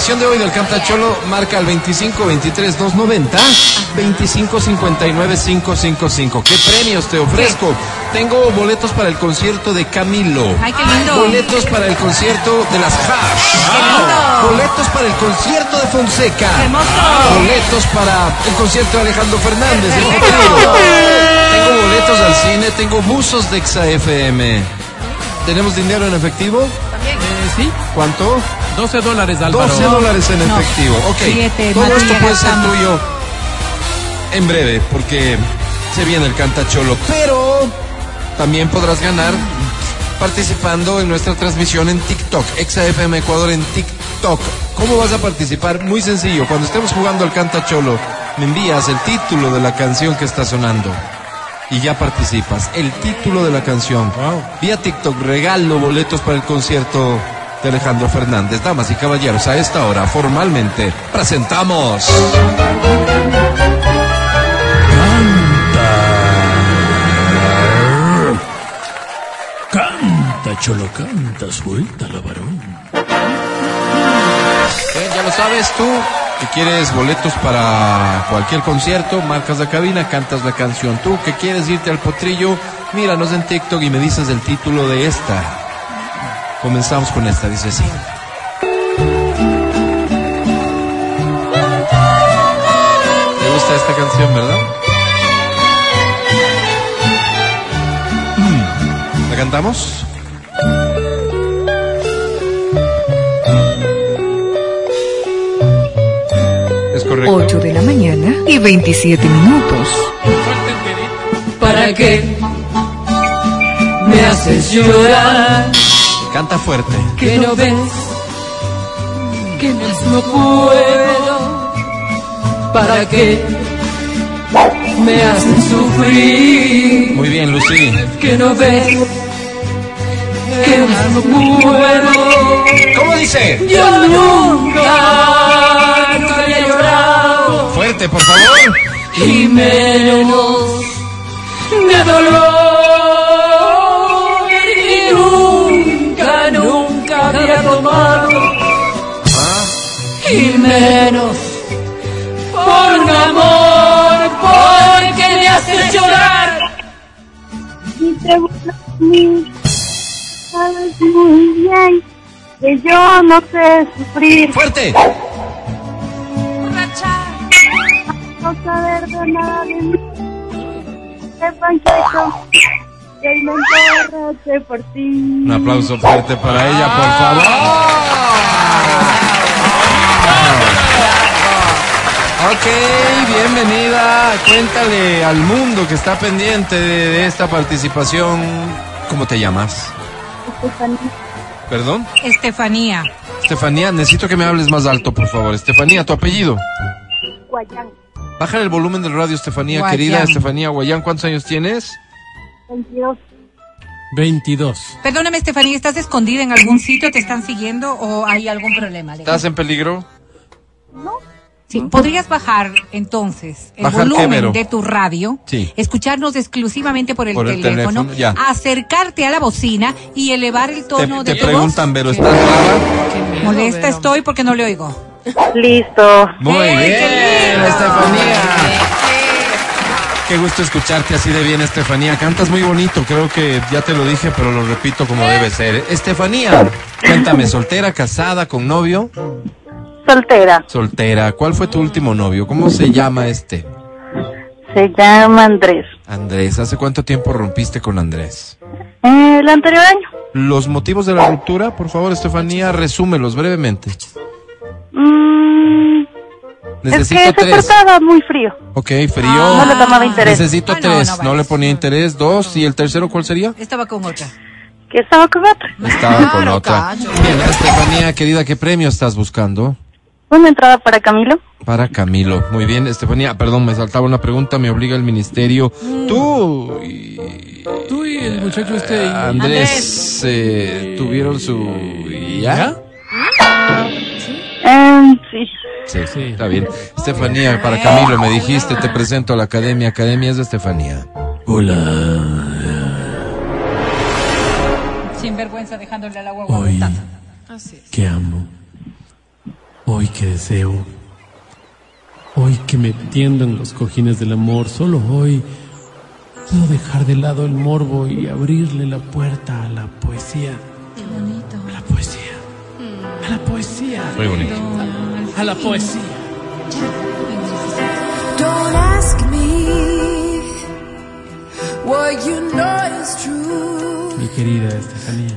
edición de hoy del Canta Cholo, marca el 25 23 290 25 59 555. ¿Qué premios te ofrezco? Tengo boletos para el concierto de Camilo. Ay, qué lindo. Boletos para el concierto de las Hash. Boletos para el concierto de Fonseca. Hermoso. Boletos para el concierto de Alejandro Fernández. Tengo boletos al cine, tengo buzos de Exa FM. ¿Tenemos dinero en efectivo? También. Eh, sí, ¿Cuánto? 12 dólares, Álvaro. 12 dólares en No. efectivo. Ok. Siete, Todo Matías, esto puede ser tuyo en breve, porque se viene el cantacholo. Pero también podrás ganar participando en nuestra transmisión en TikTok. ExaFM Ecuador en TikTok. ¿Cómo vas a participar? Muy sencillo. Cuando estemos jugando al cantacholo, me envías el título de la canción que está sonando. Y ya participas. El título de la canción. Wow. Vía TikTok regalo boletos para el concierto de Alejandro Fernández. Damas y caballeros, a esta hora formalmente presentamos. Canta, cholo, canta, suelta la varón. Bien, ya lo sabes tú. Que quieres boletos para cualquier concierto, marcas la cabina, cantas la canción. Tú que quieres irte al potrillo, míranos en TikTok y me dices el título de esta. Comenzamos con esta, dice así. ¿Te gusta esta canción, verdad? Mm. ¿La cantamos? Es correcto. 8 de la mañana y 27 minutos. ¿Para qué me haces llorar? Canta fuerte. Que no ves que más no puedo. ¿Para qué me haces sufrir? Muy bien, Lucy. Que no ves que más no puedo. ¿Cómo dice? Yo nunca, nunca había llorado Fuerte, por favor. y menos de dolor menos por un amor porque me hace llorar y te mí. Sabes muy bien que yo no sé sufrir, Fuerte. no saber de nada de mí. Que me por ti. Un aplauso fuerte para ella, por favor. Ok, bienvenida. Cuéntale al mundo que está pendiente de, de esta participación. ¿Cómo te llamas? Estefanía, ¿Perdón? Estefanía. Estefanía, necesito que me hables más alto, por favor. Estefanía, tu apellido. Guayán, Bájale el volumen del radio, Estefanía, Guayán. querida Estefanía Guayán. ¿Cuántos años tienes? 22. 22. Perdóname, Estefanía, ¿estás escondida en algún sitio? ¿Te están siguiendo o hay algún problema? ¿Estás en peligro? Sí, ¿podrías bajar entonces el ¿Bajar qué, volumen de tu radio? Sí. Escucharnos exclusivamente por el Por el teléfono, acercarte a la bocina y elevar el Te, tono te de tu preguntan, voz. pero ¿estás? Molesta estoy porque no le oigo. Listo. Muy ¡Ey, bien, qué lindo! Estefanía. Qué gusto escucharte así de bien, Estefanía. Cantas muy bonito, creo que ya te lo dije, pero lo repito como debe ser. Estefanía, cuéntame, ¿soltera, casada, con novio? Soltera. Soltera. ¿Cuál fue tu último novio? ¿Cómo se llama este? Se llama Andrés. Andrés. ¿Hace cuánto tiempo rompiste con Andrés? Eh, el anterior año. Los motivos de la ruptura, por favor, Estefanía, resúmelos brevemente. Mm, Necesito es que se tres. portaba muy frío. Ok, frío. No le tomaba interés. Necesito Ah, no, tres. no No, le vayas. ponía interés. Dos. ¿Y el tercero cuál sería? Estaba con otra. Que estaba con otra. Estaba con Claro, otra. cacho. Bien, Estefanía, querida, ¿qué premio estás buscando? Una entrada para Camilo. Para Camilo. Muy bien, Estefanía. Perdón, me saltaba una pregunta, me obliga el ministerio. Tú y... Tú y el muchacho este. y- Andrés, eh, tuvieron su... ¿Ya? Eh, sí. Sí, sí, está bien. Estefanía, para Camilo me dijiste, te presento a la academia. Academia es de Estefanía. Hola. Sin vergüenza dejándole al agua Hoy botada. que amo. Hoy que deseo. Hoy que me tiendo en los cojines del amor. Solo hoy puedo dejar de lado el morbo y abrirle la puerta a la poesía. A la poesía. A la poesía. Muy bonito. A la poesía. Don't ask me what you know is true. Mi querida Estefanía.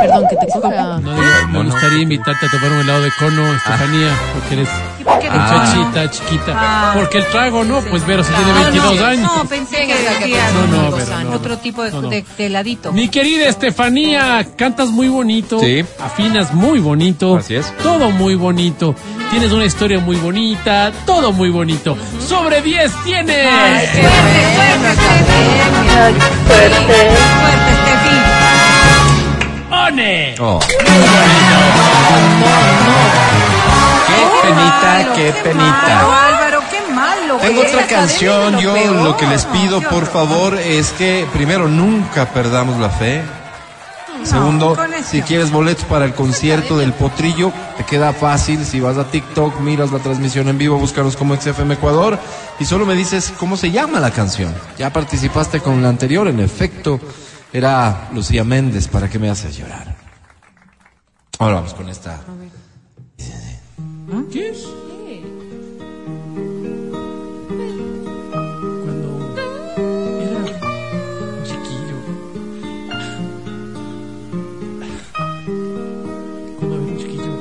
Perdón, que te coja. No, digo, me gustaría invitarte a tomar un helado de cono, Estefanía, porque eres ¿Y por qué de muchachita, chiquita. Ah. Porque el trago no, pues Vero si tiene No, 22 no, años. No, pensé que Venga, que decía No, no, no. otro tipo de, No, no. de- de heladito. Mi querida Estefanía, cantas muy bonito. Sí. Afinas muy bonito. Así es. Todo muy bonito. Tienes una historia muy bonita. Todo muy bonito. Sobre 10 tienes. Ay, qué Steffi. Fuerte, Steffi. Oh. Qué penita, qué penita. Álvaro, Álvaro, qué malo. Tengo otra canción, yo Peor. lo que les pido por favor es que primero nunca perdamos la fe. Segundo, si quieres boletos para el concierto del Potrillo, te queda fácil. Si vas a TikTok, miras la transmisión en vivo, búscanos como XFM Ecuador y solo me dices cómo se llama la canción. Ya participaste con la anterior, en efecto, era Lucía Méndez, ¿para qué me haces llorar? Ahora vamos con esta. ¿Qué? Cuando era un chiquillo. Cuando era un chiquillo.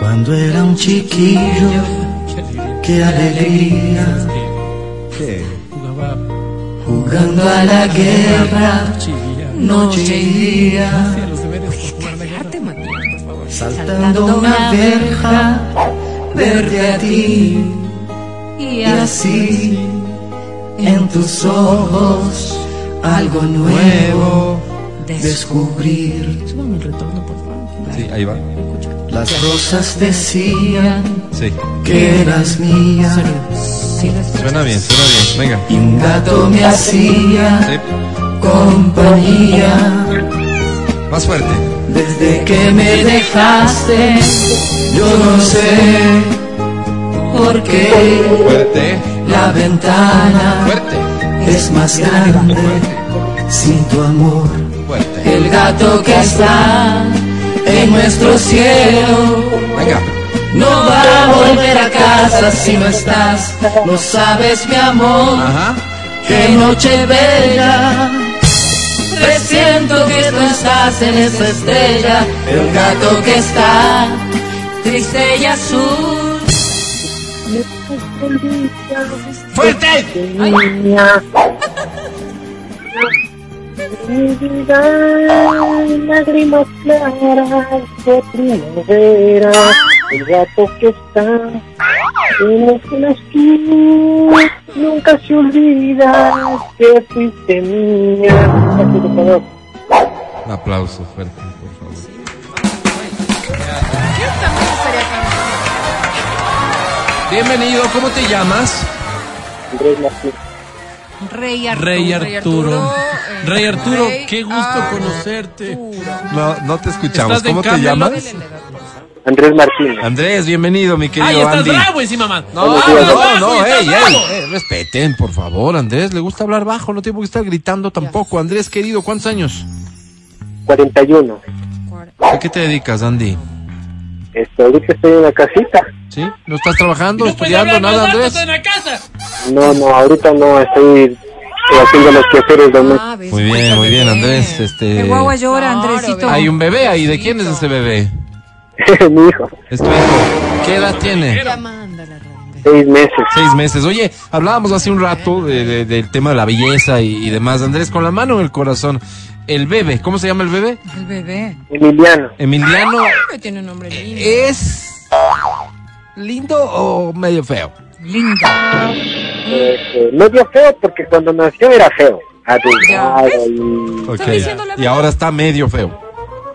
Cuando era un chiquillo, Qué alegría. qué jugando a la guerra, noche y día, saltando una verja, verte a ti, Y así, en tus ojos, algo nuevo, descubrir. Súbame el retorno, por favor. Sí, ahí va. Las rosas decían Sí. que eras mía, Suena bien, suena bien. Venga. y un gato me hacía Sí. compañía. Más fuerte. Desde que me dejaste, yo no sé por qué Fuerte. la ventana Fuerte. es más grande sin tu amor. Fuerte. El gato que está en nuestro cielo Venga. no va a volver a casa si no estás. No sabes, mi amor, Ajá. qué noche bella. Presiento que tú estás en esa estrella, el gato que está triste y azul. ¡Fuerte! Mi vida, lágrimas claras de primavera, el gato que está en una esquina, nunca se olvida que fuiste mía. Gracias. Un aplauso fuerte, por favor. Bienvenido, ¿cómo te llamas? Andrés Martín. Rey Arturo. Rey Arturo. eh, Rey Arturo, Rey qué gusto Arturo. conocerte. No, no te escuchamos. ¿Estás de ¿Cómo te llamas? Andrés Martín. Andrés, bienvenido, mi querido ¡Ay, estás Andy. bravo encima, man! No, no, no, y estás ey, bravo. ey, eh, respeten, por favor, Andrés, le gusta hablar bajo, no tiene por qué estar gritando tampoco. Andrés, querido, ¿cuántos años? 41. ¿A qué te dedicas, Andy? Este, ahorita estoy en la casita. ¿Sí? ¿No estás trabajando, No estudiando, nada, Andrés? en la casa. No, no, ahorita no, estoy haciendo los quehaceres domésticos. Ah, Muy bien, muy bien. Andrés. Este, El guagua llora, Andresito. hay un bebé ahí. ¿De quién es ese bebé? Mi hijo, Es tu hijo. ¿Qué edad tiene? Seis meses. Seis meses. Oye, hablábamos hace un rato de- de- del tema de la belleza y, y demás. Andrés, con la mano en el corazón. El bebé, ¿cómo se llama el bebé? El bebé. Emiliano, Emiliano, Que Tiene un nombre lindo. ¿es lindo o medio feo? Lindo. este, medio feo porque cuando nació era feo. Adultado y Ok. diciendo la Y ahora está medio feo.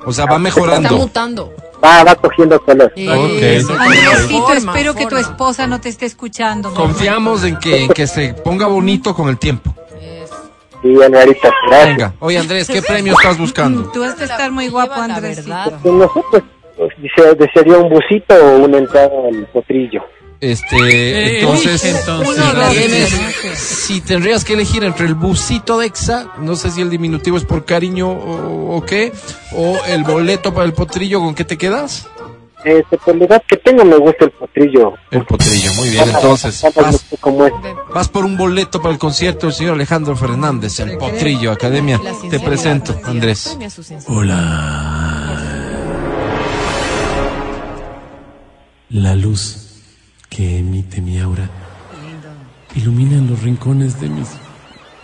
O sea, va Está mejorando. mutando. Va, va cogiendo color. Eso, Andresito, forma, espero que tu forma. esposa no te esté escuchando. Confiamos en que, en que se ponga bonito con el tiempo. Y Alvarita, gracias. Venga. Oye, Andrés, ¿qué premio estás buscando? Tú has de estar muy guapo, verdad. Pues nosotros Dice, desearía un busito o una entrada al potrillo. Este, Eh, entonces, entonces. si Uno, dos, tienes- tres. si tendrías que elegir entre el busito de Exa, no sé si el diminutivo es por cariño o, o qué, o el boleto para el potrillo, ¿con qué te quedas? Este, por la edad que tengo me gusta el potrillo. El potrillo, muy bien, entonces vas, vas por un boleto para el concierto del señor Alejandro Fernández, el potrillo, Academia. Te presento, Andrés. Hola. La luz que emite mi aura ilumina en los rincones de mis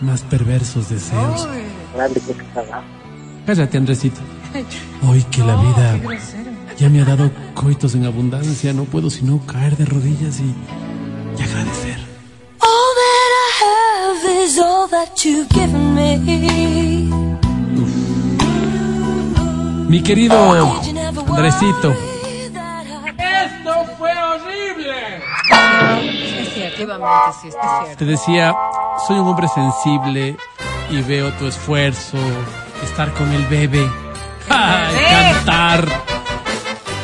más perversos deseos. Cállate, Andresito. Hoy que la vida ya me ha dado coitos en abundancia, no puedo sino caer de rodillas y, y agradecer. All that I have is all that you've given me. Mi querido Andresito, Efectivamente, sí, está cierto. Te decía, soy un hombre sensible y veo tu esfuerzo, estar con el bebé, ¡Ay, cantar.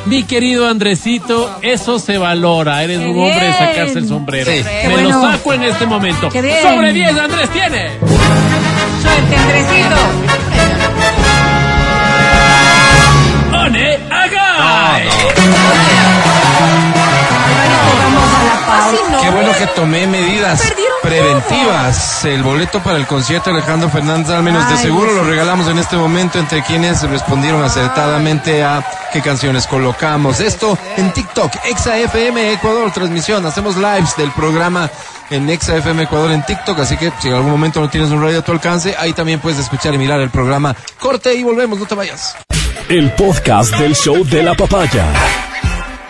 Mi querido Andresito, eso se valora. Eres ¡Qué un hombre de sacarse el sombrero. Sí. Me bueno. lo saco en este momento. Sobre 10, Andrés tiene. Suerte, Andresito. ¡One, haga! Vamos a la pausa. Qué bueno que tomé medidas preventivas. El boleto para el concierto de Alejandro Fernández, al menos de seguro, Dios. lo regalamos en este momento entre quienes respondieron acertadamente a qué canciones colocamos. Esto en TikTok, ExaFM Ecuador, transmisión. Hacemos lives del programa en ExaFM Ecuador en TikTok, así que si en algún momento no tienes un radio a tu alcance, ahí también puedes escuchar y mirar el programa. Corte y volvemos, no te vayas. El podcast del show de la papaya.